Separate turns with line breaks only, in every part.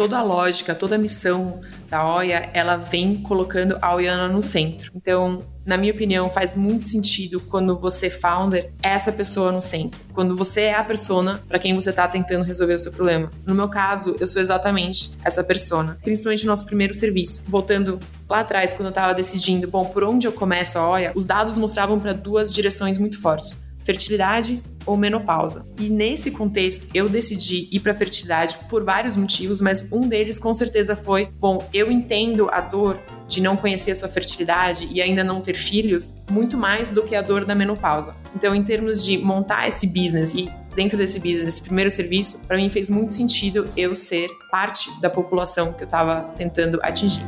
toda a lógica, toda a missão da OIA, ela vem colocando a Oiana no centro. Então, na minha opinião, faz muito sentido quando você founder é essa pessoa no centro. Quando você é a persona para quem você está tentando resolver o seu problema. No meu caso, eu sou exatamente essa persona, principalmente no nosso primeiro serviço. Voltando lá atrás, quando eu estava decidindo, bom, por onde eu começo a OIA, os dados mostravam para duas direções muito fortes fertilidade ou menopausa. E nesse contexto, eu decidi ir para fertilidade por vários motivos, mas um deles com certeza foi: bom, eu entendo a dor de não conhecer a sua fertilidade e ainda não ter filhos muito mais do que a dor da menopausa. Então, em termos de montar esse business e dentro desse business, esse primeiro serviço, para mim fez muito sentido eu ser parte da população que eu estava tentando atingir.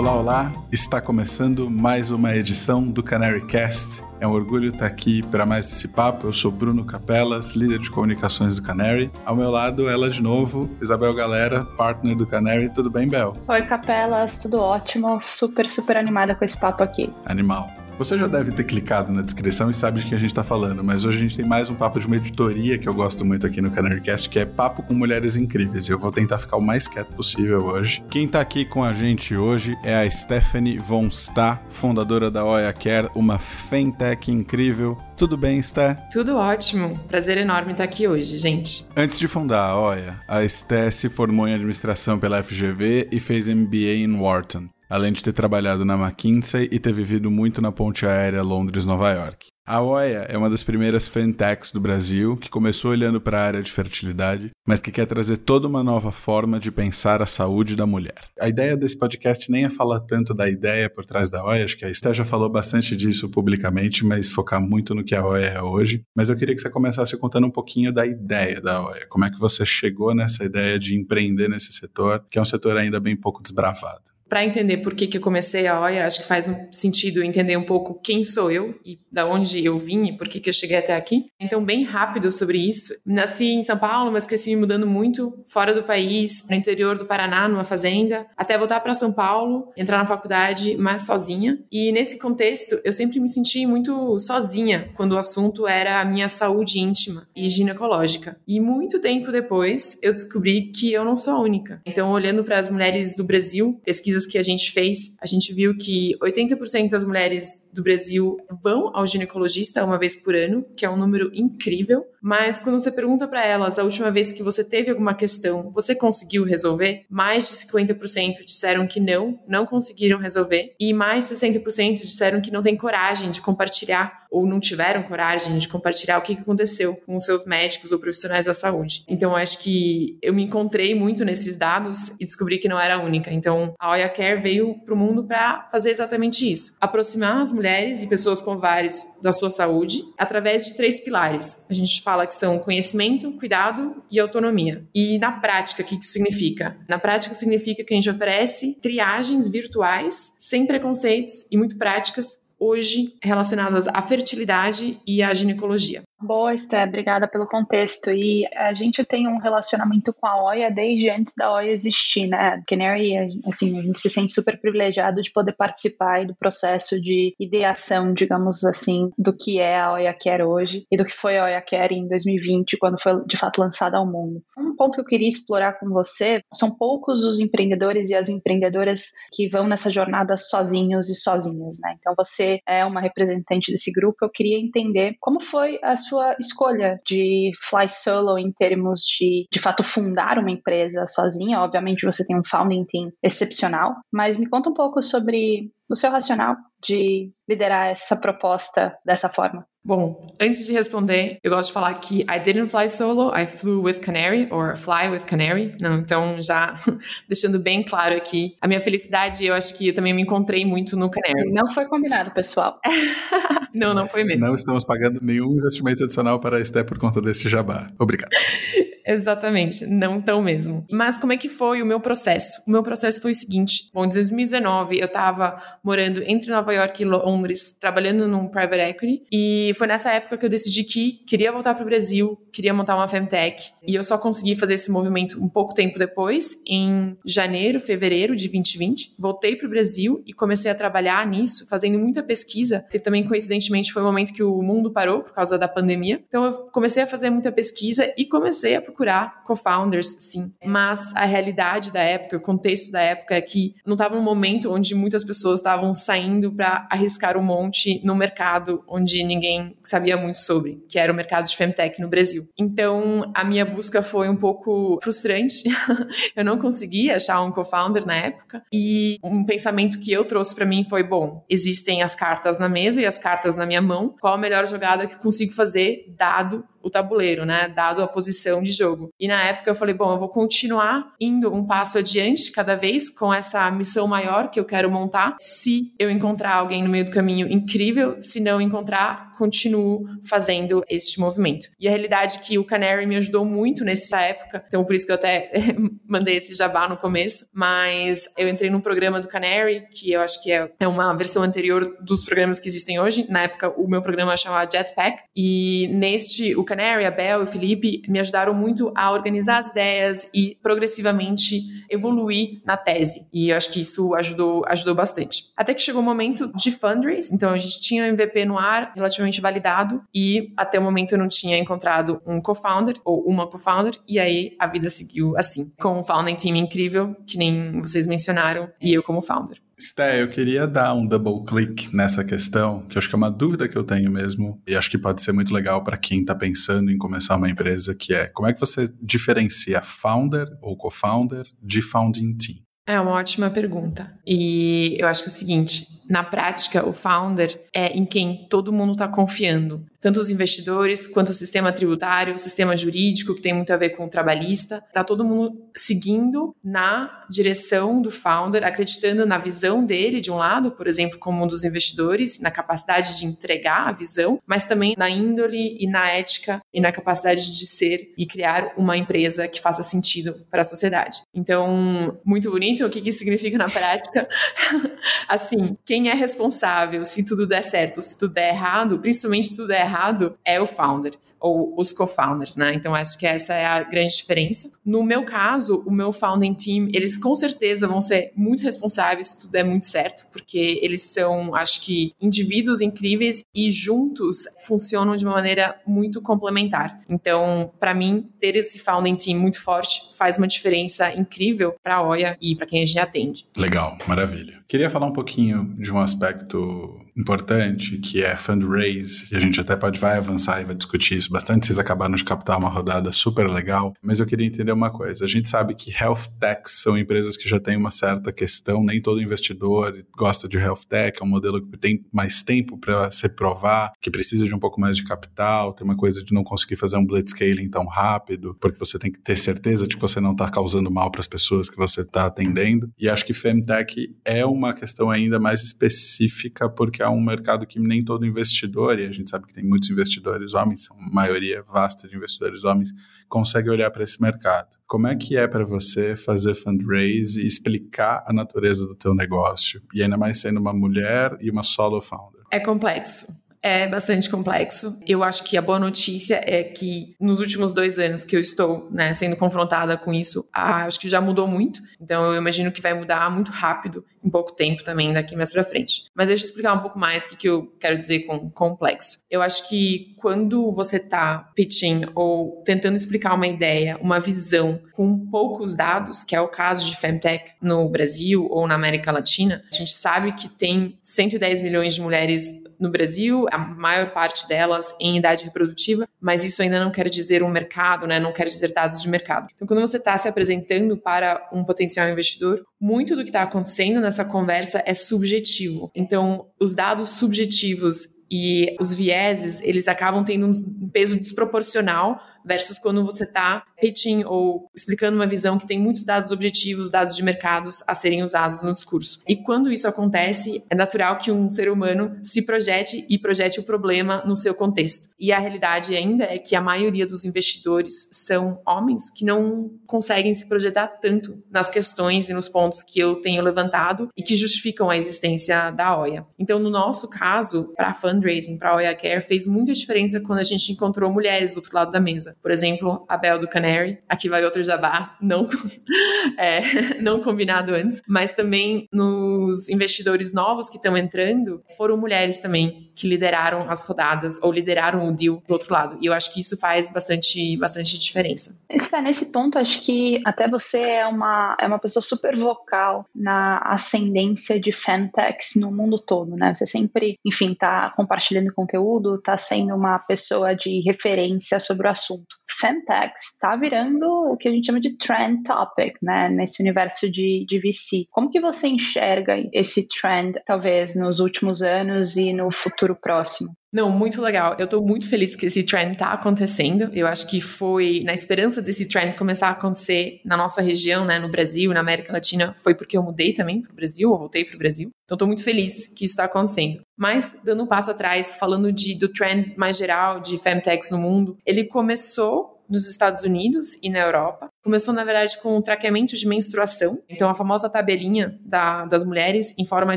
Olá, olá! Está começando mais uma edição do Canary Cast. É um orgulho estar aqui para mais esse papo. Eu sou Bruno Capelas, líder de comunicações do Canary. Ao meu lado, ela de novo, Isabel Galera, partner do Canary. Tudo bem, Bel?
Oi, Capelas, tudo ótimo. Super, super animada com esse papo aqui.
Animal. Você já deve ter clicado na descrição e sabe de que a gente está falando, mas hoje a gente tem mais um papo de uma editoria que eu gosto muito aqui no Canarycast, que é Papo com Mulheres Incríveis. Eu vou tentar ficar o mais quieto possível hoje. Quem está aqui com a gente hoje é a Stephanie Von Sta, fundadora da Oya Care, uma fintech incrível. Tudo bem, Sté?
Tudo ótimo. Prazer enorme estar aqui hoje, gente.
Antes de fundar a Oya, a Sté se formou em administração pela FGV e fez MBA em Wharton além de ter trabalhado na McKinsey e ter vivido muito na ponte aérea Londres-Nova York. A Oia é uma das primeiras fintechs do Brasil que começou olhando para a área de fertilidade, mas que quer trazer toda uma nova forma de pensar a saúde da mulher. A ideia desse podcast nem é falar tanto da ideia por trás da Oia, acho que a Esté já falou bastante disso publicamente, mas focar muito no que a Oia é hoje. Mas eu queria que você começasse contando um pouquinho da ideia da Oia. Como é que você chegou nessa ideia de empreender nesse setor, que é um setor ainda bem pouco desbravado?
Para entender por que, que eu comecei a OIA, acho que faz um sentido entender um pouco quem sou eu e da onde eu vim e por que, que eu cheguei até aqui. Então, bem rápido sobre isso. Nasci em São Paulo, mas cresci me mudando muito fora do país, no interior do Paraná, numa fazenda, até voltar para São Paulo, entrar na faculdade, mas sozinha. E nesse contexto, eu sempre me senti muito sozinha quando o assunto era a minha saúde íntima e ginecológica. E muito tempo depois, eu descobri que eu não sou a única. Então, olhando para as mulheres do Brasil, pesquisas pesquisas que a gente fez, a gente viu que 80% das mulheres do Brasil vão ao ginecologista uma vez por ano, que é um número incrível. Mas quando você pergunta para elas a última vez que você teve alguma questão, você conseguiu resolver? Mais de 50% disseram que não, não conseguiram resolver. E mais de 60% disseram que não têm coragem de compartilhar ou não tiveram coragem de compartilhar o que aconteceu com os seus médicos ou profissionais da saúde. Então, acho que eu me encontrei muito nesses dados e descobri que não era a única. Então, a Oya Care veio para o mundo para fazer exatamente isso: aproximar as mulheres e pessoas com ovários da sua saúde através de três pilares. A gente fala que são conhecimento, cuidado e autonomia. E na prática, o que isso significa? Na prática, significa que a gente oferece triagens virtuais, sem preconceitos e muito práticas, hoje relacionadas à fertilidade e à ginecologia.
Boa, Esté, obrigada pelo contexto. E a gente tem um relacionamento com a OIA desde antes da OIA existir, né? Canary, assim, a gente se sente super privilegiado de poder participar do processo de ideação, digamos assim, do que é a OIA Care hoje e do que foi a OIA Care em 2020, quando foi de fato lançada ao mundo. Um ponto que eu queria explorar com você são poucos os empreendedores e as empreendedoras que vão nessa jornada sozinhos e sozinhas, né? Então você é uma representante desse grupo. Eu queria entender como foi a sua sua escolha de fly solo em termos de, de fato, fundar uma empresa sozinha. Obviamente, você tem um founding team excepcional, mas me conta um pouco sobre o seu racional de liderar essa proposta dessa forma?
Bom, antes de responder, eu gosto de falar que I didn't fly solo, I flew with Canary, or fly with Canary. Não, então já deixando bem claro aqui, a minha felicidade, eu acho que eu também me encontrei muito no Canary.
Não foi combinado, pessoal.
não, não foi mesmo.
Não estamos pagando nenhum investimento adicional para a Esté por conta desse jabá. Obrigado.
Exatamente, não tão mesmo. Mas como é que foi o meu processo? O meu processo foi o seguinte: bom, em 2019 eu estava morando entre Nova York e Londres, trabalhando num private equity, e foi nessa época que eu decidi que queria voltar para o Brasil, queria montar uma femtech, e eu só consegui fazer esse movimento um pouco tempo depois, em janeiro, fevereiro de 2020. Voltei para o Brasil e comecei a trabalhar nisso, fazendo muita pesquisa, porque também coincidentemente foi o momento que o mundo parou por causa da pandemia. Então eu comecei a fazer muita pesquisa e comecei a procurar co-founders, sim. Mas a realidade da época, o contexto da época é que não estava um momento onde muitas pessoas estavam saindo para arriscar um monte no mercado onde ninguém sabia muito sobre, que era o mercado de femtech no Brasil. Então, a minha busca foi um pouco frustrante. eu não consegui achar um co-founder na época e um pensamento que eu trouxe para mim foi, bom, existem as cartas na mesa e as cartas na minha mão. Qual a melhor jogada que eu consigo fazer dado o tabuleiro, né? Dado a posição de jogo. E na época eu falei, bom, eu vou continuar indo um passo adiante cada vez com essa missão maior que eu quero montar. Se eu encontrar alguém no meio do caminho incrível, se não encontrar, continuo fazendo este movimento. E a realidade é que o Canary me ajudou muito nessa época, então por isso que eu até mandei esse jabá no começo, mas eu entrei num programa do Canary, que eu acho que é, é uma versão anterior dos programas que existem hoje. Na época, o meu programa chamava Jetpack, e neste, o Canary, a Bel e o Felipe me ajudaram muito a organizar as ideias e progressivamente evoluir na tese. E eu acho que isso ajudou, ajudou bastante. Até que chegou o momento de fundraise, então a gente tinha o MVP no ar, relativamente validado, e até o momento eu não tinha encontrado um co-founder ou uma co-founder, e aí a vida seguiu assim, com um founding team incrível, que nem vocês mencionaram, e eu como founder.
Sté, eu queria dar um double click nessa questão, que eu acho que é uma dúvida que eu tenho mesmo, e acho que pode ser muito legal para quem está pensando em começar uma empresa, que é como é que você diferencia founder ou co-founder de founding team?
É uma ótima pergunta. E eu acho que é o seguinte: na prática, o founder é em quem todo mundo está confiando tanto os investidores quanto o sistema tributário, o sistema jurídico, que tem muito a ver com o trabalhista. Está todo mundo seguindo na direção do founder, acreditando na visão dele, de um lado, por exemplo, como um dos investidores, na capacidade de entregar a visão, mas também na índole e na ética e na capacidade de ser e criar uma empresa que faça sentido para a sociedade. Então, muito bonito. O que isso significa na prática? assim, quem é responsável se tudo der certo, se tudo der errado, principalmente se tudo der errado, é o founder ou os co-founders, né? Então acho que essa é a grande diferença. No meu caso, o meu founding team, eles com certeza vão ser muito responsáveis se tudo der muito certo, porque eles são, acho que, indivíduos incríveis e juntos funcionam de uma maneira muito complementar. Então, para mim, ter esse founding team muito forte faz uma diferença incrível para a OIA e para quem a gente atende.
Legal, maravilha. Queria falar um pouquinho de um aspecto importante, que é fundraise, e a gente até pode vai avançar e vai discutir isso bastante, vocês acabaram de captar uma rodada super legal, mas eu queria entender uma coisa, a gente sabe que health techs são empresas que já têm uma certa questão, nem todo investidor gosta de health tech, é um modelo que tem mais tempo para se provar, que precisa de um pouco mais de capital, tem uma coisa de não conseguir fazer um blitzscaling tão rápido, porque você tem que ter certeza de que você não está causando mal para as pessoas que você está atendendo, e acho que femtech é uma questão ainda mais específica, porque é um mercado que nem todo investidor, e a gente sabe que tem muitos investidores homens, são maioria vasta de investidores homens, consegue olhar para esse mercado. Como é que é para você fazer fundraise e explicar a natureza do teu negócio? E ainda mais sendo uma mulher e uma solo founder.
É complexo. É bastante complexo. Eu acho que a boa notícia é que nos últimos dois anos que eu estou né, sendo confrontada com isso, acho que já mudou muito. Então eu imagino que vai mudar muito rápido, em pouco tempo também, daqui mais para frente. Mas deixa eu explicar um pouco mais o que, que eu quero dizer com complexo. Eu acho que quando você está pitching ou tentando explicar uma ideia, uma visão com poucos dados, que é o caso de Femtech no Brasil ou na América Latina, a gente sabe que tem 110 milhões de mulheres no Brasil, a maior parte delas em idade reprodutiva, mas isso ainda não quer dizer um mercado, né? não quer dizer dados de mercado. Então, quando você está se apresentando para um potencial investidor, muito do que está acontecendo nessa conversa é subjetivo. Então, os dados subjetivos e os vieses, eles acabam tendo um peso desproporcional versus quando você está pitching ou explicando uma visão que tem muitos dados objetivos, dados de mercados a serem usados no discurso. E quando isso acontece, é natural que um ser humano se projete e projete o problema no seu contexto. E a realidade ainda é que a maioria dos investidores são homens que não conseguem se projetar tanto nas questões e nos pontos que eu tenho levantado e que justificam a existência da OIA. Então, no nosso caso, para fundraising, para a OIA Care, fez muita diferença quando a gente encontrou mulheres do outro lado da mesa. Por exemplo, a Bel do Canary, aqui vai outro jabá, não, é, não combinado antes, mas também nos investidores novos que estão entrando, foram mulheres também que lideraram as rodadas ou lideraram o deal do outro lado. E eu acho que isso faz bastante, bastante diferença.
Está nesse ponto, acho que até você é uma, é uma pessoa super vocal na ascendência de femtechs no mundo todo, né? Você sempre, enfim, está compartilhando conteúdo, está sendo uma pessoa de referência sobre o assunto. Femtechs está virando o que a gente chama de trend topic, né? Nesse universo de, de VC. Como que você enxerga esse trend, talvez, nos últimos anos e no futuro próximo?
Não, muito legal. Eu tô muito feliz que esse trend tá acontecendo. Eu acho que foi na esperança desse trend começar a acontecer na nossa região, né, no Brasil, na América Latina, foi porque eu mudei também pro Brasil, eu voltei pro Brasil. Então tô muito feliz que isso está acontecendo. Mas dando um passo atrás, falando de do trend mais geral de femtechs no mundo, ele começou nos Estados Unidos e na Europa. Começou, na verdade, com o traqueamento de menstruação, então a famosa tabelinha da, das mulheres em forma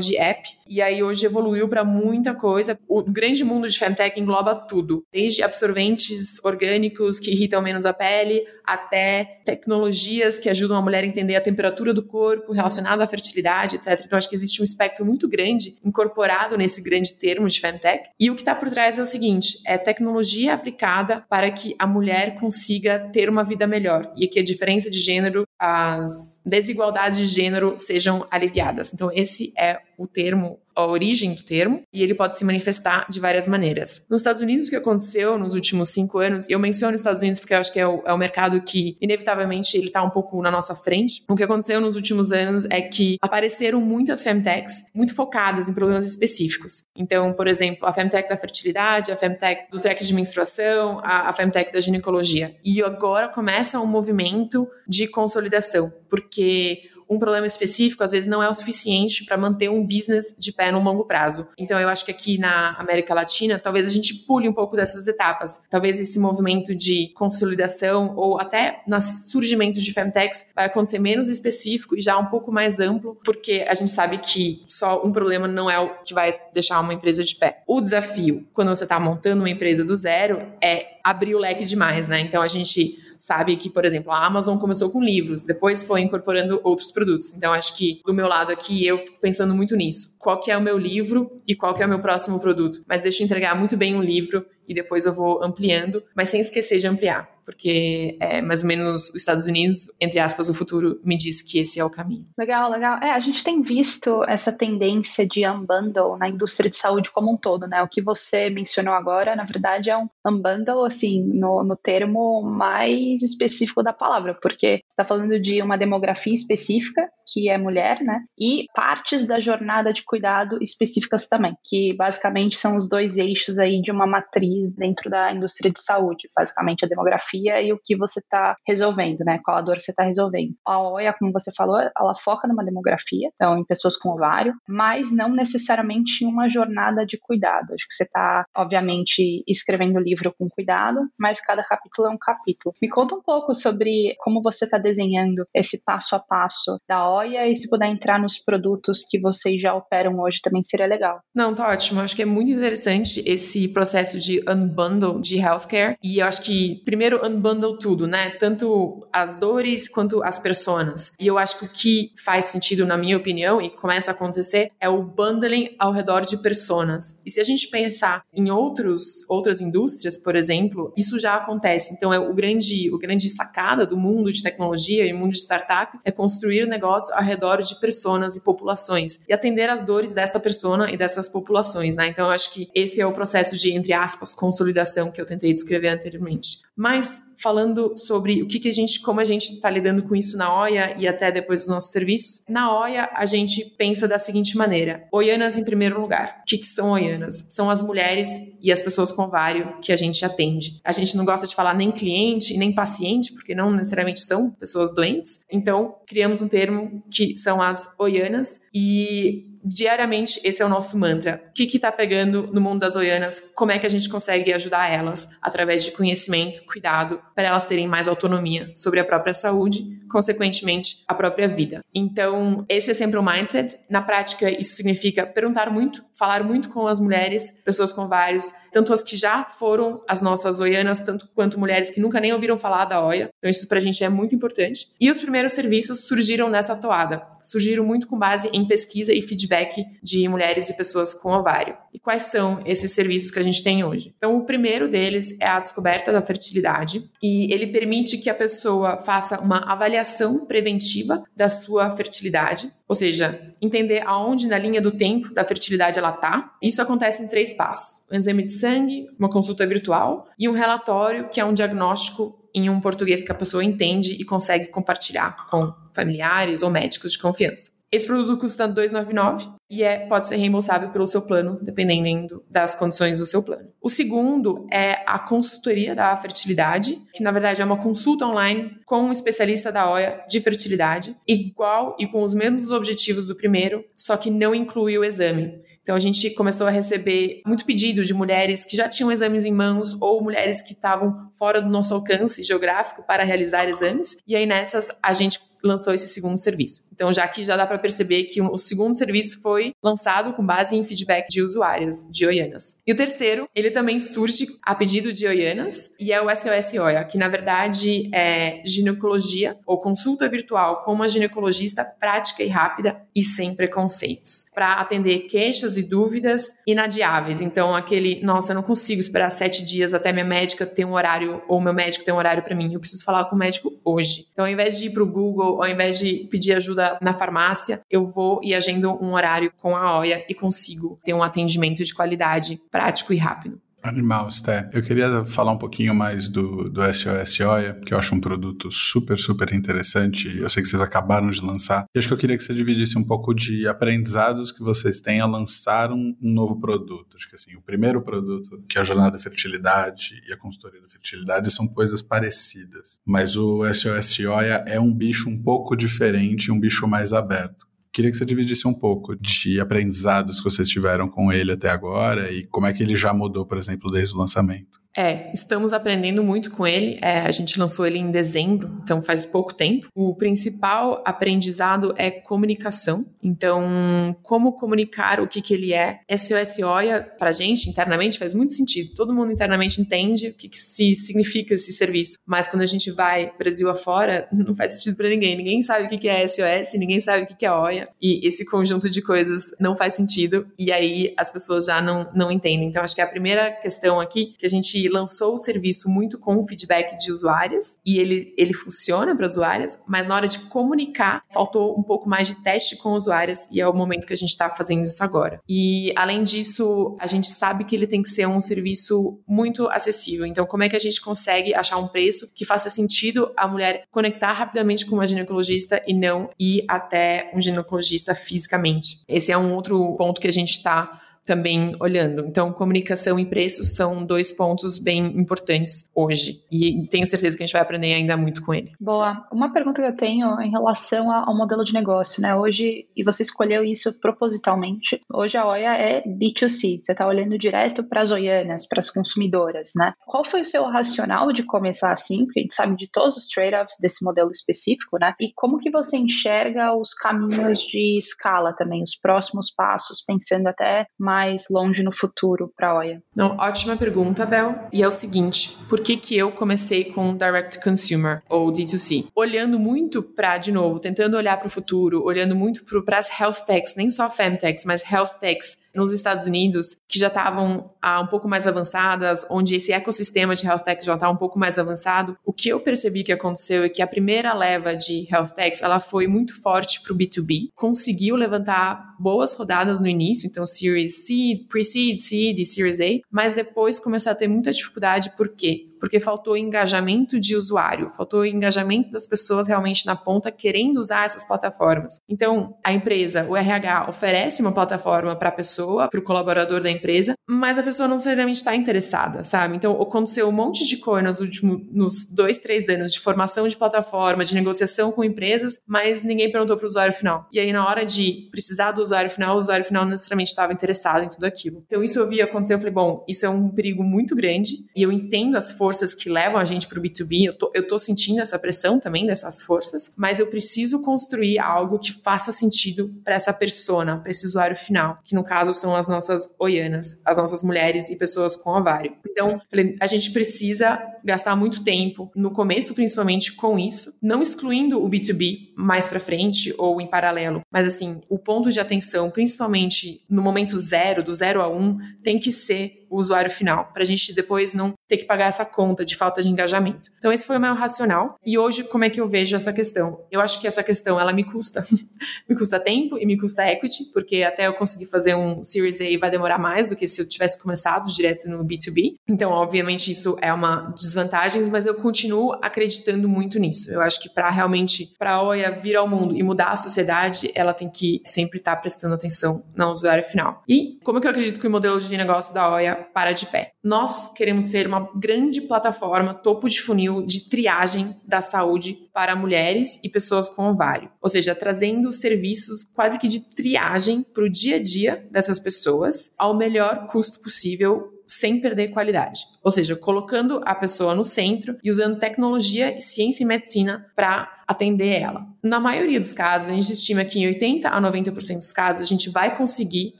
de app, e aí hoje evoluiu para muita coisa. O grande mundo de Femtech engloba tudo, desde absorventes orgânicos que irritam menos a pele, até tecnologias que ajudam a mulher a entender a temperatura do corpo relacionada à fertilidade, etc. Então acho que existe um espectro muito grande incorporado nesse grande termo de Femtech. E o que está por trás é o seguinte: é tecnologia aplicada para que a mulher consiga ter uma vida melhor e que a diferença de gênero, as desigualdades de gênero sejam aliviadas. Então, esse é o termo a origem do termo e ele pode se manifestar de várias maneiras. Nos Estados Unidos, o que aconteceu nos últimos cinco anos, e eu menciono os Estados Unidos porque eu acho que é o, é o mercado que, inevitavelmente, ele está um pouco na nossa frente. O que aconteceu nos últimos anos é que apareceram muitas femtechs muito focadas em problemas específicos. Então, por exemplo, a femtech da fertilidade, a femtech do track de menstruação, a, a femtech da ginecologia. E agora começa um movimento de consolidação, porque um problema específico às vezes não é o suficiente para manter um business de pé no longo prazo. Então eu acho que aqui na América Latina, talvez a gente pule um pouco dessas etapas. Talvez esse movimento de consolidação ou até no surgimento de femtechs vai acontecer menos específico e já um pouco mais amplo, porque a gente sabe que só um problema não é o que vai deixar uma empresa de pé. O desafio, quando você está montando uma empresa do zero, é abrir o leque demais, né? Então a gente sabe que, por exemplo, a Amazon começou com livros, depois foi incorporando outros produtos. Então, acho que do meu lado aqui, eu fico pensando muito nisso. Qual que é o meu livro e qual que é o meu próximo produto? Mas deixa eu entregar muito bem um livro e depois eu vou ampliando, mas sem esquecer de ampliar porque é mais ou menos os Estados Unidos, entre aspas, o futuro me diz que esse é o caminho.
Legal, legal. É, a gente tem visto essa tendência de unbundle na indústria de saúde como um todo, né? O que você mencionou agora, na verdade, é um unbundle, assim, no, no termo mais específico da palavra, porque está falando de uma demografia específica, que é mulher, né? E partes da jornada de cuidado específicas também, que basicamente são os dois eixos aí de uma matriz dentro da indústria de saúde, basicamente a demografia e o que você está resolvendo, né? Qual a dor você está resolvendo. A OIA, como você falou, ela foca numa demografia, então em pessoas com ovário, mas não necessariamente em uma jornada de cuidado. Acho que você está, obviamente, escrevendo o livro com cuidado, mas cada capítulo é um capítulo. Me conta um pouco sobre como você está desenhando esse passo a passo da OIA e se puder entrar nos produtos que vocês já operam hoje também seria legal.
Não, tá ótimo. Acho que é muito interessante esse processo de unbundle de healthcare e eu acho que primeiro unbundle tudo, né? Tanto as dores quanto as personas. E eu acho que o que faz sentido, na minha opinião, e começa a acontecer, é o bundling ao redor de personas. E se a gente pensar em outros, outras indústrias, por exemplo, isso já acontece. Então, é o grande, o grande sacada do mundo de tecnologia e mundo de startup é construir negócio ao redor de personas e populações e atender as dores dessa persona e dessas populações, né? Então, eu acho que esse é o processo de, entre aspas, consolidação que eu tentei descrever anteriormente. Mas Falando sobre o que, que a gente, como a gente está lidando com isso na OIA e até depois dos nossos serviços. Na OIA, a gente pensa da seguinte maneira: Oianas em primeiro lugar. O que, que são Oianas? São as mulheres e as pessoas com ovário que a gente atende. A gente não gosta de falar nem cliente nem paciente, porque não necessariamente são pessoas doentes. Então, criamos um termo que são as Oianas e diariamente esse é o nosso mantra. O que está pegando no mundo das oianas? Como é que a gente consegue ajudar elas através de conhecimento, cuidado, para elas terem mais autonomia sobre a própria saúde, consequentemente, a própria vida. Então, esse é sempre o mindset. Na prática, isso significa perguntar muito, falar muito com as mulheres, pessoas com vários, tanto as que já foram as nossas oianas, tanto quanto mulheres que nunca nem ouviram falar da OIA. Então, isso para a gente é muito importante. E os primeiros serviços surgiram nessa toada. Surgiram muito com base em pesquisa e feedback de mulheres e pessoas com ovário. E quais são esses serviços que a gente tem hoje? Então, o primeiro deles é a descoberta da fertilidade e ele permite que a pessoa faça uma avaliação preventiva da sua fertilidade, ou seja, entender aonde na linha do tempo da fertilidade ela está. Isso acontece em três passos: um exame de sangue, uma consulta virtual e um relatório que é um diagnóstico em um português que a pessoa entende e consegue compartilhar com familiares ou médicos de confiança. Esse produto custa R$ 2,99 e é, pode ser reembolsável pelo seu plano, dependendo das condições do seu plano. O segundo é a consultoria da fertilidade, que na verdade é uma consulta online com um especialista da OIA de fertilidade, igual e com os mesmos objetivos do primeiro, só que não inclui o exame. Então a gente começou a receber muito pedido de mulheres que já tinham exames em mãos ou mulheres que estavam fora do nosso alcance geográfico para realizar exames. E aí nessas a gente lançou esse segundo serviço. Então, já que já dá para perceber que o segundo serviço foi lançado com base em feedback de usuárias de Oianas. E o terceiro, ele também surge a pedido de Oianas e é o SOS OIA, que na verdade é ginecologia ou consulta virtual com uma ginecologista prática e rápida e sem preconceitos, para atender queixas e dúvidas inadiáveis. Então, aquele, nossa, eu não consigo esperar sete dias até minha médica ter um horário ou meu médico ter um horário para mim, eu preciso falar com o médico hoje. Então, ao invés de ir para o Google, ao invés de pedir ajuda na farmácia, eu vou e agendo um horário com a OIA e consigo ter um atendimento de qualidade prático e rápido.
Animal, Sté. Eu queria falar um pouquinho mais do, do SOS OIA, que eu acho um produto super, super interessante. Eu sei que vocês acabaram de lançar. E acho que eu queria que você dividisse um pouco de aprendizados que vocês têm a lançar um, um novo produto. Acho que assim, o primeiro produto, que é a Jornada da Fertilidade e a Consultoria da Fertilidade, são coisas parecidas. Mas o SOS OIA é um bicho um pouco diferente, um bicho mais aberto. Queria que você dividisse um pouco de aprendizados que vocês tiveram com ele até agora e como é que ele já mudou, por exemplo, desde o lançamento.
É, estamos aprendendo muito com ele. É, a gente lançou ele em dezembro, então faz pouco tempo. O principal aprendizado é comunicação. Então, como comunicar o que, que ele é. SOS OIA, pra gente, internamente, faz muito sentido. Todo mundo internamente entende o que, que se significa esse serviço. Mas quando a gente vai Brasil afora, não faz sentido para ninguém. Ninguém sabe o que, que é SOS, ninguém sabe o que, que é OIA. E esse conjunto de coisas não faz sentido. E aí as pessoas já não, não entendem. Então, acho que a primeira questão aqui que a gente lançou o serviço muito com feedback de usuárias e ele, ele funciona para usuárias, mas na hora de comunicar, faltou um pouco mais de teste com usuárias e é o momento que a gente está fazendo isso agora. E além disso, a gente sabe que ele tem que ser um serviço muito acessível. Então, como é que a gente consegue achar um preço que faça sentido a mulher conectar rapidamente com uma ginecologista e não ir até um ginecologista fisicamente? Esse é um outro ponto que a gente está também olhando. Então, comunicação e preço são dois pontos bem importantes hoje. E tenho certeza que a gente vai aprender ainda muito com ele.
Boa. Uma pergunta que eu tenho em relação ao modelo de negócio, né? Hoje, e você escolheu isso propositalmente, hoje a OIA é D2C, você está olhando direto para as oianas, para as consumidoras, né? Qual foi o seu racional de começar assim? Porque a gente sabe de todos os trade-offs desse modelo específico, né? E como que você enxerga os caminhos de escala também, os próximos passos, pensando até mais mais longe no futuro para a OIA?
Não, ótima pergunta, Bel. E é o seguinte, por que que eu comecei com Direct Consumer ou D2C? Olhando muito para, de novo, tentando olhar para o futuro, olhando muito para as health techs, nem só femtechs, mas health techs nos Estados Unidos, que já estavam ah, um pouco mais avançadas, onde esse ecossistema de health tech já está um pouco mais avançado, o que eu percebi que aconteceu é que a primeira leva de health techs ela foi muito forte para o B2B, conseguiu levantar boas rodadas no início, então Series Seed, Pre-Seed, Seed e Series A, mas depois começou a ter muita dificuldade, por quê? Porque faltou engajamento de usuário, faltou engajamento das pessoas realmente na ponta querendo usar essas plataformas. Então, a empresa, o RH, oferece uma plataforma para a pessoa, para o colaborador da empresa, mas a pessoa não necessariamente está interessada, sabe? Então, aconteceu um monte de coisa nos últimos nos dois, três anos de formação de plataforma, de negociação com empresas, mas ninguém perguntou para o usuário final. E aí, na hora de precisar do usuário final, o usuário final não necessariamente estava interessado em tudo aquilo. Então, isso eu vi acontecer, eu falei, bom, isso é um perigo muito grande, e eu entendo as forças que levam a gente para o B2B, eu tô, eu tô sentindo essa pressão também dessas forças, mas eu preciso construir algo que faça sentido para essa persona, para esse usuário final, que no caso são as nossas oianas, as nossas mulheres e pessoas com ovário. Então, a gente precisa gastar muito tempo, no começo principalmente, com isso, não excluindo o B2B mais para frente ou em paralelo, mas assim, o ponto de atenção, principalmente no momento zero, do zero a um, tem que ser o usuário final, para a gente depois não ter que pagar essa conta de falta de engajamento. Então esse foi o meu racional. E hoje como é que eu vejo essa questão? Eu acho que essa questão ela me custa, me custa tempo e me custa equity, porque até eu conseguir fazer um Series A vai demorar mais do que se eu tivesse começado direto no B2B. Então obviamente isso é uma desvantagem, mas eu continuo acreditando muito nisso. Eu acho que para realmente para a OIA vir ao mundo e mudar a sociedade, ela tem que sempre estar tá prestando atenção no usuário final. E como que eu acredito que o modelo de negócio da OIA para de pé. Nós queremos ser uma grande plataforma, topo de funil de triagem da saúde para mulheres e pessoas com ovário. Ou seja, trazendo serviços quase que de triagem para o dia a dia dessas pessoas ao melhor custo possível sem perder qualidade. Ou seja, colocando a pessoa no centro e usando tecnologia, ciência e medicina para atender ela. Na maioria dos casos, a gente estima que em 80 a 90% dos casos a gente vai conseguir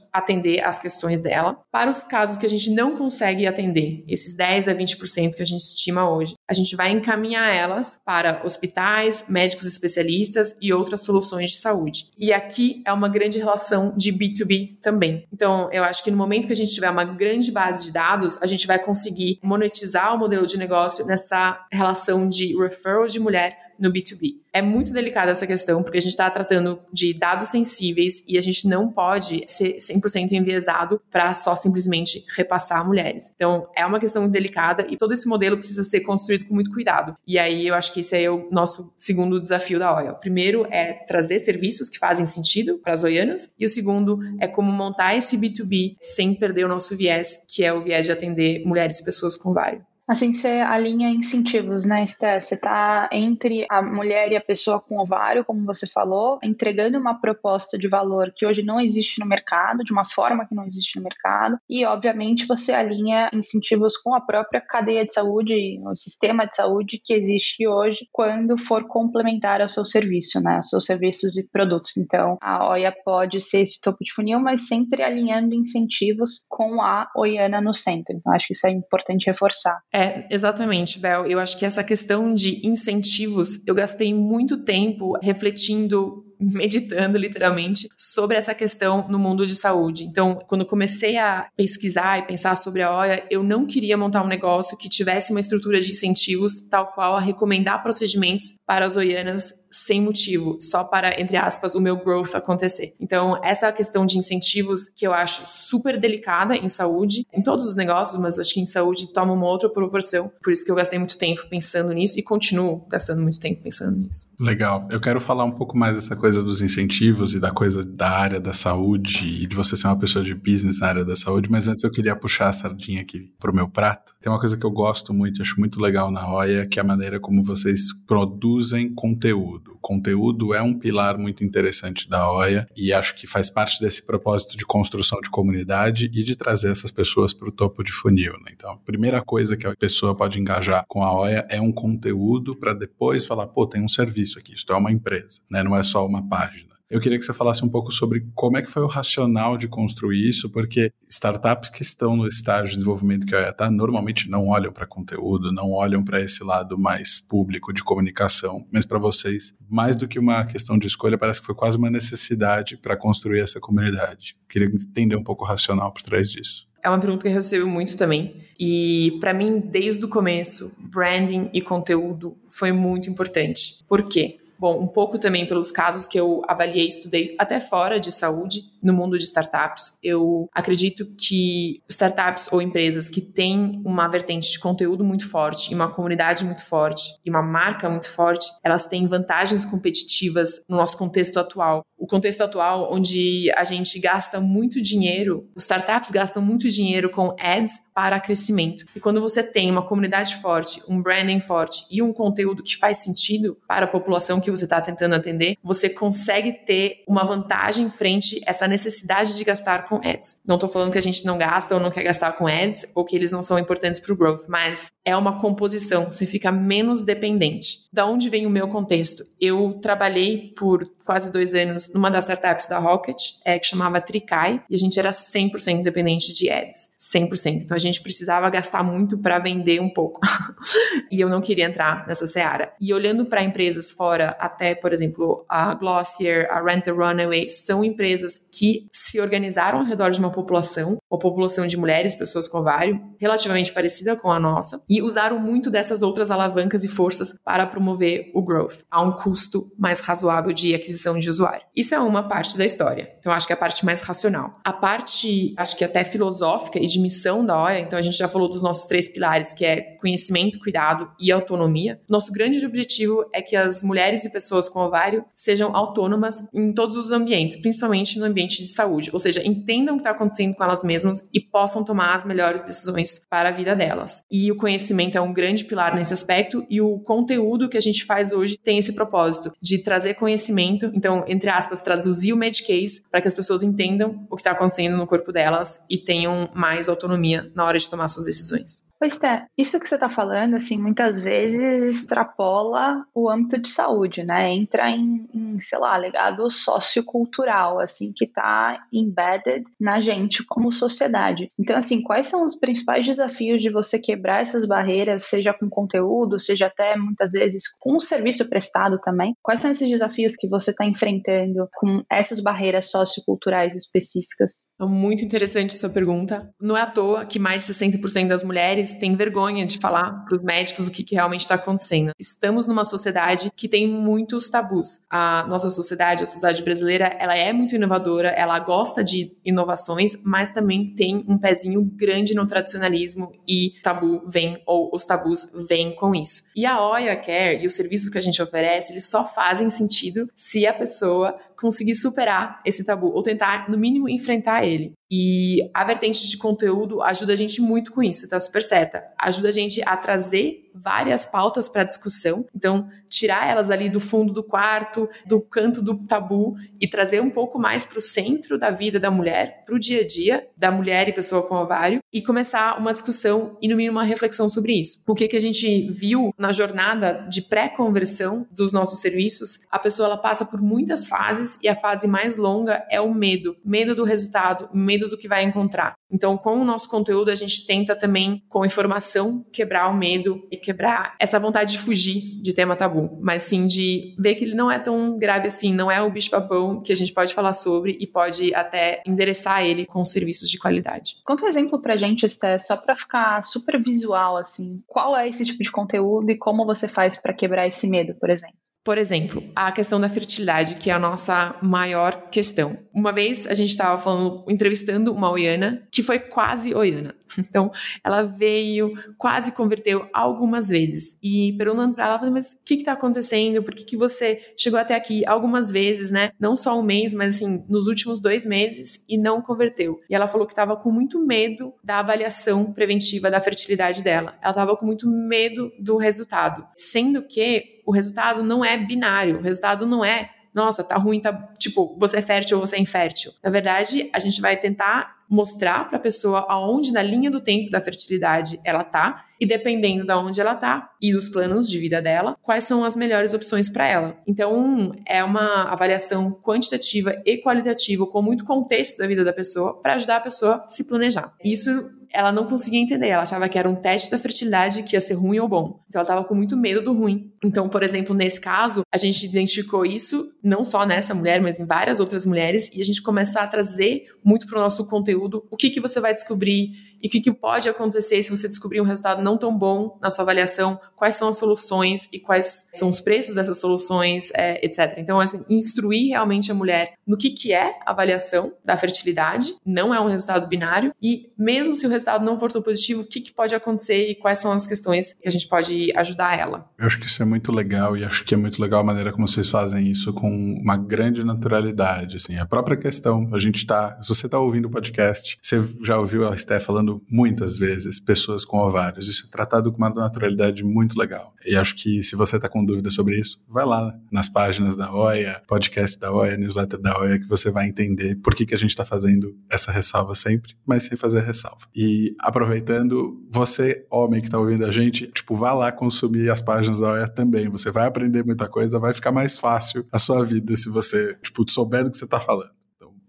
atender as questões dela. Para os casos que a gente não consegue atender, esses 10 a 20% que a gente estima hoje, a gente vai encaminhar elas para hospitais, médicos especialistas e outras soluções de saúde. E aqui é uma grande relação de B2B também. Então, eu acho que no momento que a gente tiver uma grande base de dados, a gente vai conseguir monetizar o modelo de negócio nessa relação de referral de mulher no B2B. É muito delicada essa questão, porque a gente está tratando de dados sensíveis e a gente não pode ser 100% enviesado para só simplesmente repassar mulheres. Então, é uma questão delicada e todo esse modelo precisa ser construído com muito cuidado. E aí, eu acho que esse é o nosso segundo desafio da OIA. Primeiro é trazer serviços que fazem sentido para as oianas e o segundo é como montar esse B2B sem perder o nosso viés, que é o viés de atender mulheres e pessoas com vários.
Assim, você alinha incentivos, né, Esté? Você está entre a mulher e a pessoa com ovário, como você falou, entregando uma proposta de valor que hoje não existe no mercado, de uma forma que não existe no mercado, e, obviamente, você alinha incentivos com a própria cadeia de saúde, o sistema de saúde que existe hoje, quando for complementar ao seu serviço, né, aos seus serviços e produtos. Então, a OIA pode ser esse topo de funil, mas sempre alinhando incentivos com a Oiana no centro. Então, acho que isso é importante reforçar.
É, exatamente, Bel. Eu acho que essa questão de incentivos, eu gastei muito tempo refletindo meditando literalmente sobre essa questão no mundo de saúde. Então, quando comecei a pesquisar e pensar sobre a OIA, eu não queria montar um negócio que tivesse uma estrutura de incentivos tal qual a recomendar procedimentos para as oianas sem motivo, só para, entre aspas, o meu growth acontecer. Então, essa questão de incentivos que eu acho super delicada em saúde, em todos os negócios, mas acho que em saúde toma uma outra proporção. Por isso que eu gastei muito tempo pensando nisso e continuo gastando muito tempo pensando nisso.
Legal. Eu quero falar um pouco mais dessa coisa dos incentivos e da coisa da área da saúde e de você ser uma pessoa de business na área da saúde, mas antes eu queria puxar a sardinha aqui pro meu prato. Tem uma coisa que eu gosto muito, acho muito legal na Roya, que é a maneira como vocês produzem conteúdo. Conteúdo é um pilar muito interessante da OIA e acho que faz parte desse propósito de construção de comunidade e de trazer essas pessoas para o topo de funil. Né? Então, a primeira coisa que a pessoa pode engajar com a OIA é um conteúdo para depois falar, pô, tem um serviço aqui, isto é uma empresa, né? não é só uma página. Eu queria que você falasse um pouco sobre como é que foi o racional de construir isso, porque startups que estão no estágio de desenvolvimento que a está normalmente não olham para conteúdo, não olham para esse lado mais público de comunicação, mas para vocês, mais do que uma questão de escolha, parece que foi quase uma necessidade para construir essa comunidade. Queria entender um pouco o racional por trás disso.
É uma pergunta que eu recebo muito também. E para mim, desde o começo, branding e conteúdo foi muito importante. Por quê? Bom, um pouco também pelos casos que eu avaliei, estudei até fora de saúde, no mundo de startups. Eu acredito que startups ou empresas que têm uma vertente de conteúdo muito forte, e uma comunidade muito forte, e uma marca muito forte, elas têm vantagens competitivas no nosso contexto atual. O contexto atual, onde a gente gasta muito dinheiro, os startups gastam muito dinheiro com ads para crescimento. E quando você tem uma comunidade forte, um branding forte e um conteúdo que faz sentido para a população que você está tentando atender, você consegue ter uma vantagem frente a essa necessidade de gastar com ads. Não estou falando que a gente não gasta ou não quer gastar com ads ou que eles não são importantes para o growth, mas é uma composição, você fica menos dependente. Da onde vem o meu contexto? Eu trabalhei por quase dois anos numa das startups da Rocket, é, que chamava Tricai, e a gente era 100% dependente de ads. 100%. Então a gente precisava gastar muito para vender um pouco. e eu não queria entrar nessa seara. E olhando para empresas fora, até, por exemplo, a Glossier, a Rent a Runaway, são empresas que se organizaram ao redor de uma população, uma população de mulheres, pessoas com ovário, relativamente parecida com a nossa, e usaram muito dessas outras alavancas e forças para promover o growth, a um custo mais razoável de aquisição de usuário. Isso é uma parte da história. Então acho que é a parte mais racional. A parte, acho que até filosófica e de missão da OIA, então a gente já falou dos nossos três pilares, que é conhecimento, cuidado e autonomia. Nosso grande objetivo é que as mulheres e pessoas com ovário sejam autônomas em todos os ambientes, principalmente no ambiente de saúde, ou seja, entendam o que está acontecendo com elas mesmas e possam tomar as melhores decisões para a vida delas. E o conhecimento é um grande pilar nesse aspecto e o conteúdo que a gente faz hoje tem esse propósito de trazer conhecimento, então, entre aspas, traduzir o Medcase para que as pessoas entendam o que está acontecendo no corpo delas e tenham mais autonomia na hora de tomar suas decisões.
Pois é, isso que você está falando, assim, muitas vezes extrapola o âmbito de saúde, né? Entra em, em sei lá, legado sociocultural, assim, que está embedded na gente como sociedade. Então, assim, quais são os principais desafios de você quebrar essas barreiras, seja com conteúdo, seja até muitas vezes com o serviço prestado também? Quais são esses desafios que você está enfrentando com essas barreiras socioculturais específicas?
É muito interessante sua pergunta. Não é à toa que mais de 60% das mulheres têm vergonha de falar para os médicos o que, que realmente está acontecendo. Estamos numa sociedade que tem muitos tabus. A nossa sociedade, a sociedade brasileira, ela é muito inovadora, ela gosta de inovações, mas também tem um pezinho grande no tradicionalismo e tabu vem, ou os tabus vêm com isso. E a Oya Care e os serviços que a gente oferece, eles só fazem sentido se a pessoa conseguir superar esse tabu, ou tentar, no mínimo, enfrentar ele. E a vertente de conteúdo ajuda a gente muito com isso, tá super certa. Ajuda a gente a trazer várias pautas para discussão. Então, tirar elas ali do fundo do quarto, do canto do tabu e trazer um pouco mais para o centro da vida da mulher, para o dia a dia da mulher e pessoa com ovário e começar uma discussão e no mínimo uma reflexão sobre isso. O que que a gente viu na jornada de pré-conversão dos nossos serviços? A pessoa ela passa por muitas fases e a fase mais longa é o medo, medo do resultado, medo do que vai encontrar. Então, com o nosso conteúdo a gente tenta também com informação quebrar o medo e quebrar essa vontade de fugir de tema tabu, mas sim de ver que ele não é tão grave assim, não é o bicho-papão que a gente pode falar sobre e pode até endereçar ele com serviços de qualidade.
Conta um exemplo pra gente, Esté, só pra ficar super visual, assim. Qual é esse tipo de conteúdo e como você faz para quebrar esse medo, por exemplo?
Por exemplo, a questão da fertilidade, que é a nossa maior questão. Uma vez a gente estava falando, entrevistando uma oiana que foi quase oiana. Então, ela veio, quase converteu algumas vezes. E perguntando para ela, mas o que está acontecendo? Por que, que você chegou até aqui algumas vezes, né? Não só um mês, mas assim, nos últimos dois meses e não converteu. E ela falou que estava com muito medo da avaliação preventiva da fertilidade dela. Ela estava com muito medo do resultado. Sendo que o resultado não é binário, o resultado não é nossa, tá ruim, tá tipo, você é fértil ou você é infértil. Na verdade, a gente vai tentar mostrar para a pessoa aonde na linha do tempo da fertilidade ela tá e dependendo da de onde ela tá e dos planos de vida dela, quais são as melhores opções para ela. Então, é uma avaliação quantitativa e qualitativa com muito contexto da vida da pessoa para ajudar a pessoa a se planejar. Isso ela não conseguia entender. Ela achava que era um teste da fertilidade que ia ser ruim ou bom. Então ela estava com muito medo do ruim. Então, por exemplo, nesse caso, a gente identificou isso não só nessa mulher, mas em várias outras mulheres, e a gente começa a trazer muito para o nosso conteúdo o que, que você vai descobrir e o que, que pode acontecer se você descobrir um resultado não tão bom na sua avaliação, quais são as soluções e quais são os preços dessas soluções, é, etc. Então, assim, instruir realmente a mulher no que, que é a avaliação da fertilidade, não é um resultado binário, e mesmo se o resultado não for tão positivo, o que, que pode acontecer e quais são as questões que a gente pode ajudar ela.
Eu acho que isso é muito legal e acho que é muito legal a maneira como vocês fazem isso com uma grande naturalidade, assim, a própria questão, a gente tá, se você tá ouvindo o podcast, você já ouviu a Esté falando muitas vezes, pessoas com ovários, isso é tratado com uma naturalidade muito legal. E acho que se você tá com dúvida sobre isso, vai lá nas páginas da OIA, podcast da OIA, newsletter da OIA, que você vai entender por que, que a gente tá fazendo essa ressalva sempre, mas sem fazer ressalva. E aproveitando, você, homem que tá ouvindo a gente, tipo, vá lá consumir as páginas da OIA também. Você vai aprender muita coisa, vai ficar mais fácil a sua vida se você, tipo, souber do que você tá falando.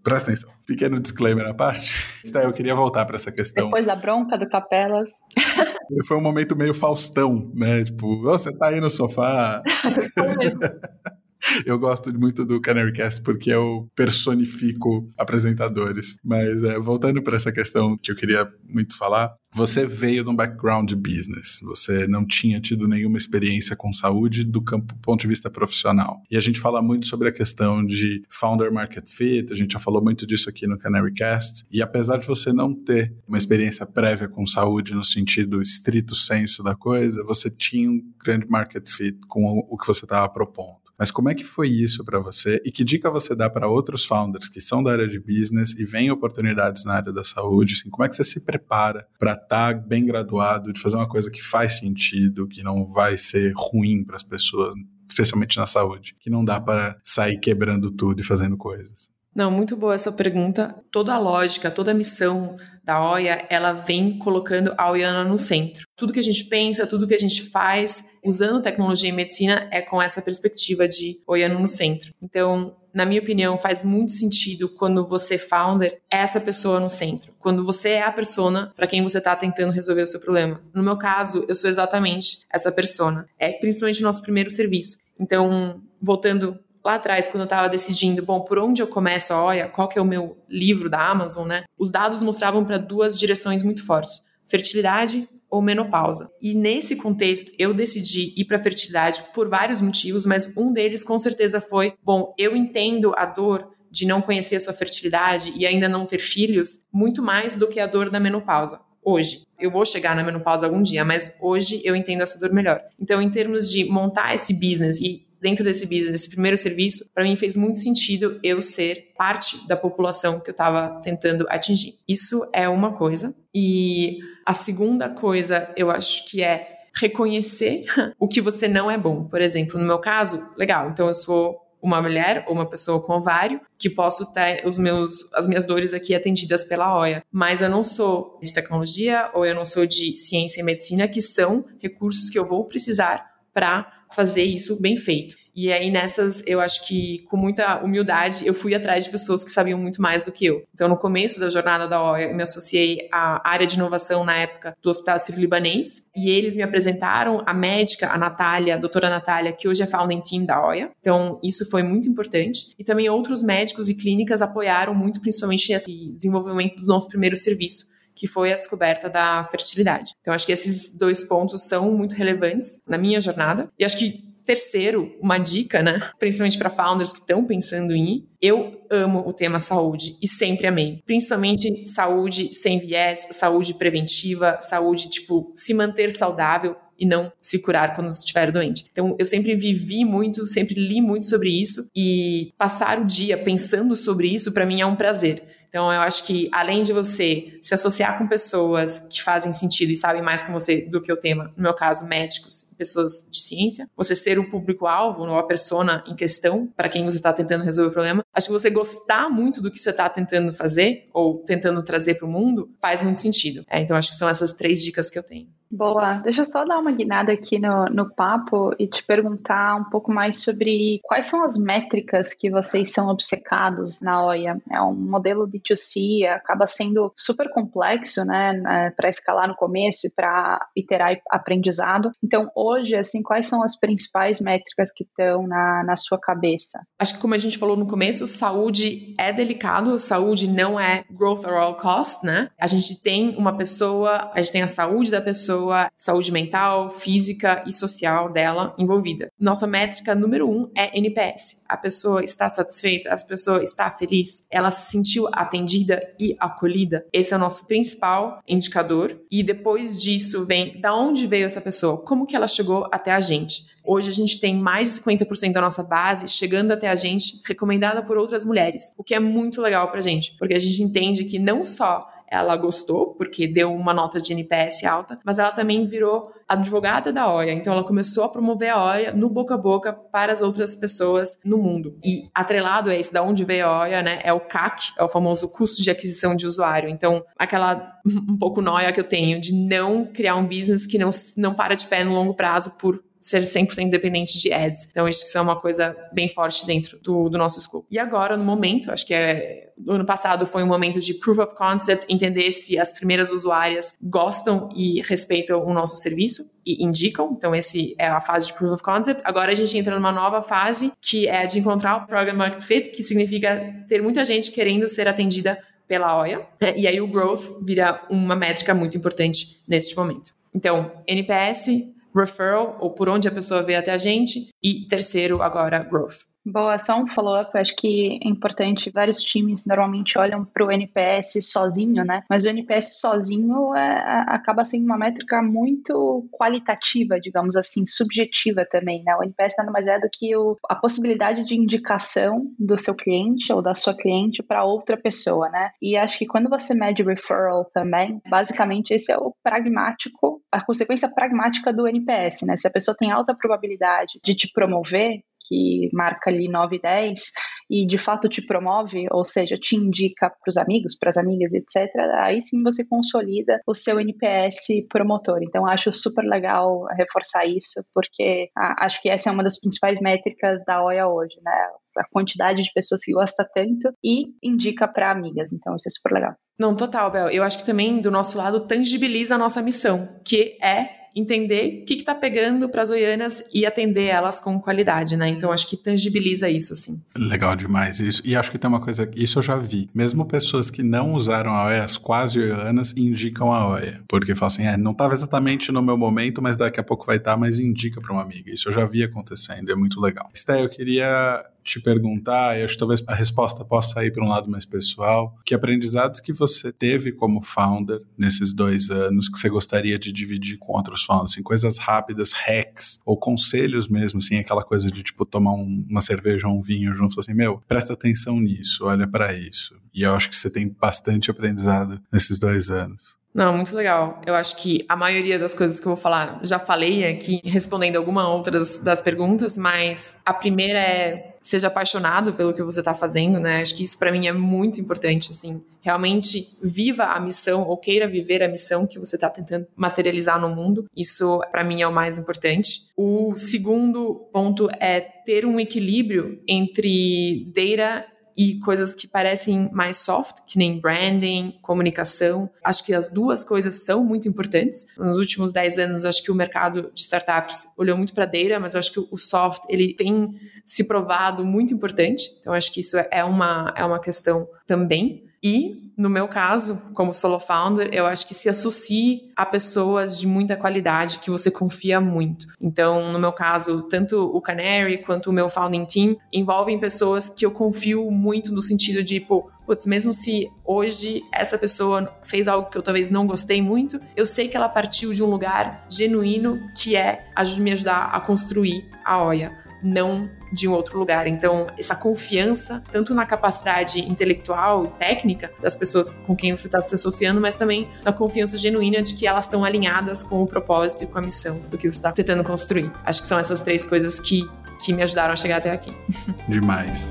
Presta atenção. Pequeno disclaimer à parte. Eu queria voltar para essa questão.
Depois da bronca do Capelas.
Foi um momento meio Faustão, né? Tipo, oh, você tá aí no sofá. Eu gosto muito do Canarycast porque eu personifico apresentadores. Mas é, voltando para essa questão que eu queria muito falar, você veio de um background business, você não tinha tido nenhuma experiência com saúde do campo, ponto de vista profissional. E a gente fala muito sobre a questão de founder market fit, a gente já falou muito disso aqui no Canarycast. E apesar de você não ter uma experiência prévia com saúde no sentido estrito senso da coisa, você tinha um grande market fit com o que você estava propondo. Mas como é que foi isso para você e que dica você dá para outros founders que são da área de business e veem oportunidades na área da saúde? Assim, como é que você se prepara para estar tá bem graduado, de fazer uma coisa que faz sentido, que não vai ser ruim para as pessoas, especialmente na saúde, que não dá para sair quebrando tudo e fazendo coisas?
Não, muito boa essa pergunta. Toda a lógica, toda a missão da OIA, ela vem colocando a Oiana no centro. Tudo que a gente pensa, tudo que a gente faz, usando tecnologia e medicina, é com essa perspectiva de Oiana no centro. Então, na minha opinião, faz muito sentido quando você founder é essa pessoa no centro. Quando você é a persona para quem você está tentando resolver o seu problema. No meu caso, eu sou exatamente essa persona. É principalmente o nosso primeiro serviço. Então, voltando lá atrás, quando eu estava decidindo, bom, por onde eu começo a OIA, qual que é o meu livro da Amazon, né? Os dados mostravam para duas direções muito fortes: fertilidade ou menopausa. E nesse contexto, eu decidi ir para fertilidade por vários motivos, mas um deles com certeza foi, bom, eu entendo a dor de não conhecer a sua fertilidade e ainda não ter filhos muito mais do que a dor da menopausa hoje. Eu vou chegar na menopausa algum dia, mas hoje eu entendo essa dor melhor. Então, em termos de montar esse business e dentro desse business, desse primeiro serviço, para mim fez muito sentido eu ser parte da população que eu estava tentando atingir. Isso é uma coisa. E a segunda coisa, eu acho que é reconhecer o que você não é bom. Por exemplo, no meu caso, legal, então eu sou uma mulher ou uma pessoa com ovário que posso ter os meus, as minhas dores aqui atendidas pela OIA. Mas eu não sou de tecnologia ou eu não sou de ciência e medicina, que são recursos que eu vou precisar para fazer isso bem feito. E aí nessas, eu acho que com muita humildade, eu fui atrás de pessoas que sabiam muito mais do que eu. Então no começo da jornada da OIA, eu me associei à área de inovação na época do Hospital Sírio-Libanês, e eles me apresentaram a médica, a Natália, a doutora Natália, que hoje é founding team da OIA. Então isso foi muito importante. E também outros médicos e clínicas apoiaram muito, principalmente esse desenvolvimento do nosso primeiro serviço que foi a descoberta da fertilidade. Então, acho que esses dois pontos são muito relevantes na minha jornada. E acho que terceiro, uma dica, né? Principalmente para founders que estão pensando em ir. Eu amo o tema saúde e sempre amei. Principalmente saúde sem viés, saúde preventiva, saúde, tipo, se manter saudável e não se curar quando estiver doente. Então, eu sempre vivi muito, sempre li muito sobre isso e passar o dia pensando sobre isso, para mim, é um prazer. Então, eu acho que além de você se associar com pessoas que fazem sentido e sabem mais com você do que o tema, no meu caso, médicos, pessoas de ciência, você ser o público-alvo, ou a persona em questão, para quem você está tentando resolver o problema, acho que você gostar muito do que você está tentando fazer ou tentando trazer para o mundo faz muito sentido. É, então, acho que são essas três dicas que eu tenho.
Boa. Deixa eu só dar uma guinada aqui no, no papo e te perguntar um pouco mais sobre quais são as métricas que vocês são obcecados na OIA. É um modelo de 2C, acaba sendo super complexo, né, né para escalar no começo e para iterar aprendizado. Então, hoje, assim, quais são as principais métricas que estão na, na sua cabeça?
Acho que como a gente falou no começo, saúde é delicado, saúde não é growth at all cost, né? A gente tem uma pessoa, a gente tem a saúde da pessoa saúde mental, física e social dela envolvida. Nossa métrica número um é NPS. A pessoa está satisfeita, a pessoa está feliz, ela se sentiu atendida e acolhida. Esse é o nosso principal indicador. E depois disso vem da onde veio essa pessoa, como que ela chegou até a gente. Hoje a gente tem mais de 50% da nossa base chegando até a gente, recomendada por outras mulheres, o que é muito legal pra gente, porque a gente entende que não só ela gostou, porque deu uma nota de NPS alta, mas ela também virou advogada da OIA. Então ela começou a promover a OIA no boca a boca para as outras pessoas no mundo. E atrelado a esse, da onde veio a OIA, né, é o CAC, é o famoso custo de aquisição de usuário. Então, aquela um pouco noia que eu tenho de não criar um business que não, não para de pé no longo prazo por ser 100% dependente de ads. Então, isso é uma coisa bem forte dentro do, do nosso scope. E agora, no momento, acho que é no ano passado foi um momento de proof of concept, entender se as primeiras usuárias gostam e respeitam o nosso serviço e indicam. Então, esse é a fase de proof of concept. Agora a gente entra numa nova fase, que é de encontrar o program market fit, que significa ter muita gente querendo ser atendida pela OIA. E aí o growth vira uma métrica muito importante neste momento. Então, NPS, referral, ou por onde a pessoa veio até a gente, e terceiro, agora, growth.
Boa, só um follow-up. Acho que é importante. Vários times normalmente olham para o NPS sozinho, né? Mas o NPS sozinho é, acaba sendo uma métrica muito qualitativa, digamos assim, subjetiva também, né? O NPS nada mais é do que o, a possibilidade de indicação do seu cliente ou da sua cliente para outra pessoa, né? E acho que quando você mede referral também, basicamente esse é o pragmático, a consequência pragmática do NPS, né? Se a pessoa tem alta probabilidade de te promover, que marca ali 9 e 10 e de fato te promove, ou seja, te indica para os amigos, para as amigas, etc., aí sim você consolida o seu NPS promotor. Então, acho super legal reforçar isso, porque acho que essa é uma das principais métricas da OIA hoje, né? A quantidade de pessoas que gosta tanto e indica para amigas. Então, isso é super legal.
Não, total, Bel. Eu acho que também, do nosso lado, tangibiliza a nossa missão, que é entender o que está pegando para as oianas e atender elas com qualidade, né? Então acho que tangibiliza isso, assim.
Legal demais isso. E acho que tem uma coisa, isso eu já vi. Mesmo pessoas que não usaram a OEA, as quase oianas, indicam a OEA. Porque falam assim, é, não estava exatamente no meu momento, mas daqui a pouco vai estar, tá, mas indica para uma amiga. Isso eu já vi acontecendo, é muito legal. Sté, eu queria te perguntar, e acho que talvez a resposta possa ir para um lado mais pessoal, que aprendizados que você teve como founder nesses dois anos que você gostaria de dividir com outros founders, assim, coisas rápidas, hacks, ou conselhos mesmo, assim, aquela coisa de, tipo, tomar um, uma cerveja ou um vinho junto, assim, meu, presta atenção nisso, olha para isso. E eu acho que você tem bastante aprendizado nesses dois anos.
Não, muito legal. Eu acho que a maioria das coisas que eu vou falar já falei aqui, respondendo alguma outras das perguntas, mas a primeira é seja apaixonado pelo que você está fazendo, né? Acho que isso para mim é muito importante, assim. Realmente viva a missão ou queira viver a missão que você está tentando materializar no mundo. Isso para mim é o mais importante. O segundo ponto é ter um equilíbrio entre data e coisas que parecem mais soft, que nem branding, comunicação. Acho que as duas coisas são muito importantes. Nos últimos 10 anos, acho que o mercado de startups olhou muito para data, mas acho que o soft ele tem se provado muito importante. Então acho que isso é uma é uma questão também. E, no meu caso, como solo founder, eu acho que se associe a pessoas de muita qualidade que você confia muito. Então, no meu caso, tanto o Canary quanto o meu founding team envolvem pessoas que eu confio muito no sentido de, pô, putz, mesmo se hoje essa pessoa fez algo que eu talvez não gostei muito, eu sei que ela partiu de um lugar genuíno que é me ajudar a construir a OIA não de um outro lugar. Então, essa confiança, tanto na capacidade intelectual e técnica das pessoas com quem você está se associando, mas também na confiança genuína de que elas estão alinhadas com o propósito e com a missão do que você está tentando construir. Acho que são essas três coisas que, que me ajudaram a chegar até aqui.
Demais.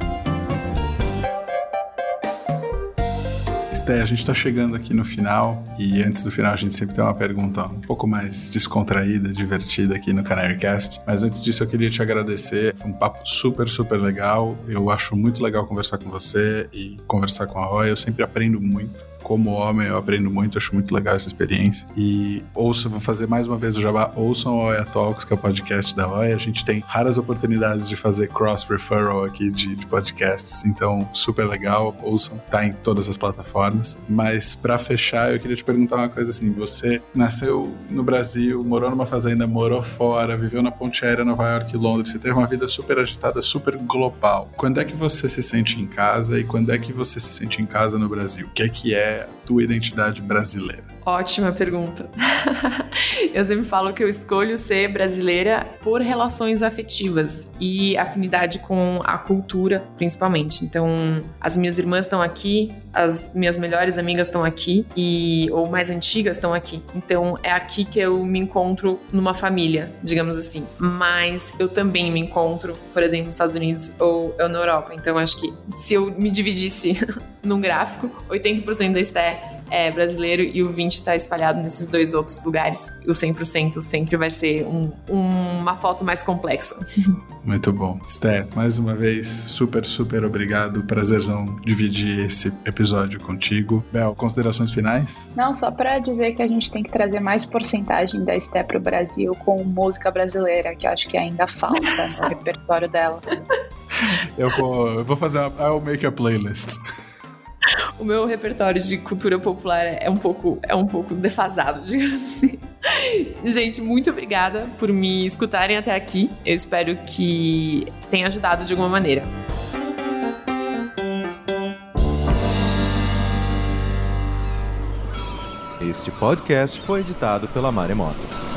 Esté, a gente está chegando aqui no final e antes do final a gente sempre tem uma pergunta um pouco mais descontraída, divertida aqui no Canarycast. Mas antes disso eu queria te agradecer. Foi um papo super, super legal. Eu acho muito legal conversar com você e conversar com a Roy. Eu sempre aprendo muito como homem, eu aprendo muito, acho muito legal essa experiência. E ouçam, vou fazer mais uma vez o jabá, ouçam o Oia Talks, que é o podcast da Oia. A gente tem raras oportunidades de fazer cross-referral aqui de, de, podcasts, então super legal, ouçam, tá em todas as plataformas. Mas para fechar, eu queria te perguntar uma coisa assim, você nasceu no Brasil, morou numa fazenda, morou fora, viveu na ponte aérea Nova York e Londres, você teve uma vida super agitada, super global. Quando é que você se sente em casa e quando é que você se sente em casa no Brasil? O que é que é a tua identidade brasileira?
Ótima pergunta. eu sempre falo que eu escolho ser brasileira por relações afetivas e afinidade com a cultura, principalmente. Então, as minhas irmãs estão aqui, as minhas melhores amigas estão aqui e ou mais antigas estão aqui. Então, é aqui que eu me encontro numa família, digamos assim. Mas eu também me encontro, por exemplo, nos Estados Unidos ou na Europa. Então, acho que se eu me dividisse num gráfico, 80% da Esté é brasileiro e o 20 está espalhado nesses dois outros lugares. O 100% sempre vai ser um, um, uma foto mais complexa.
Muito bom. Sté, mais uma vez, super, super obrigado. Prazerzão dividir esse episódio contigo. Bel, considerações finais?
Não, só para dizer que a gente tem que trazer mais porcentagem da Sté para o Brasil com música brasileira, que eu acho que ainda falta no repertório dela.
Eu vou, eu vou fazer uma. I'll make a playlist
o meu repertório de cultura popular é um pouco, é um pouco defasado, digamos assim. Gente, muito obrigada por me escutarem até aqui. Eu espero que tenha ajudado de alguma maneira.
Este podcast foi editado pela Maremoto.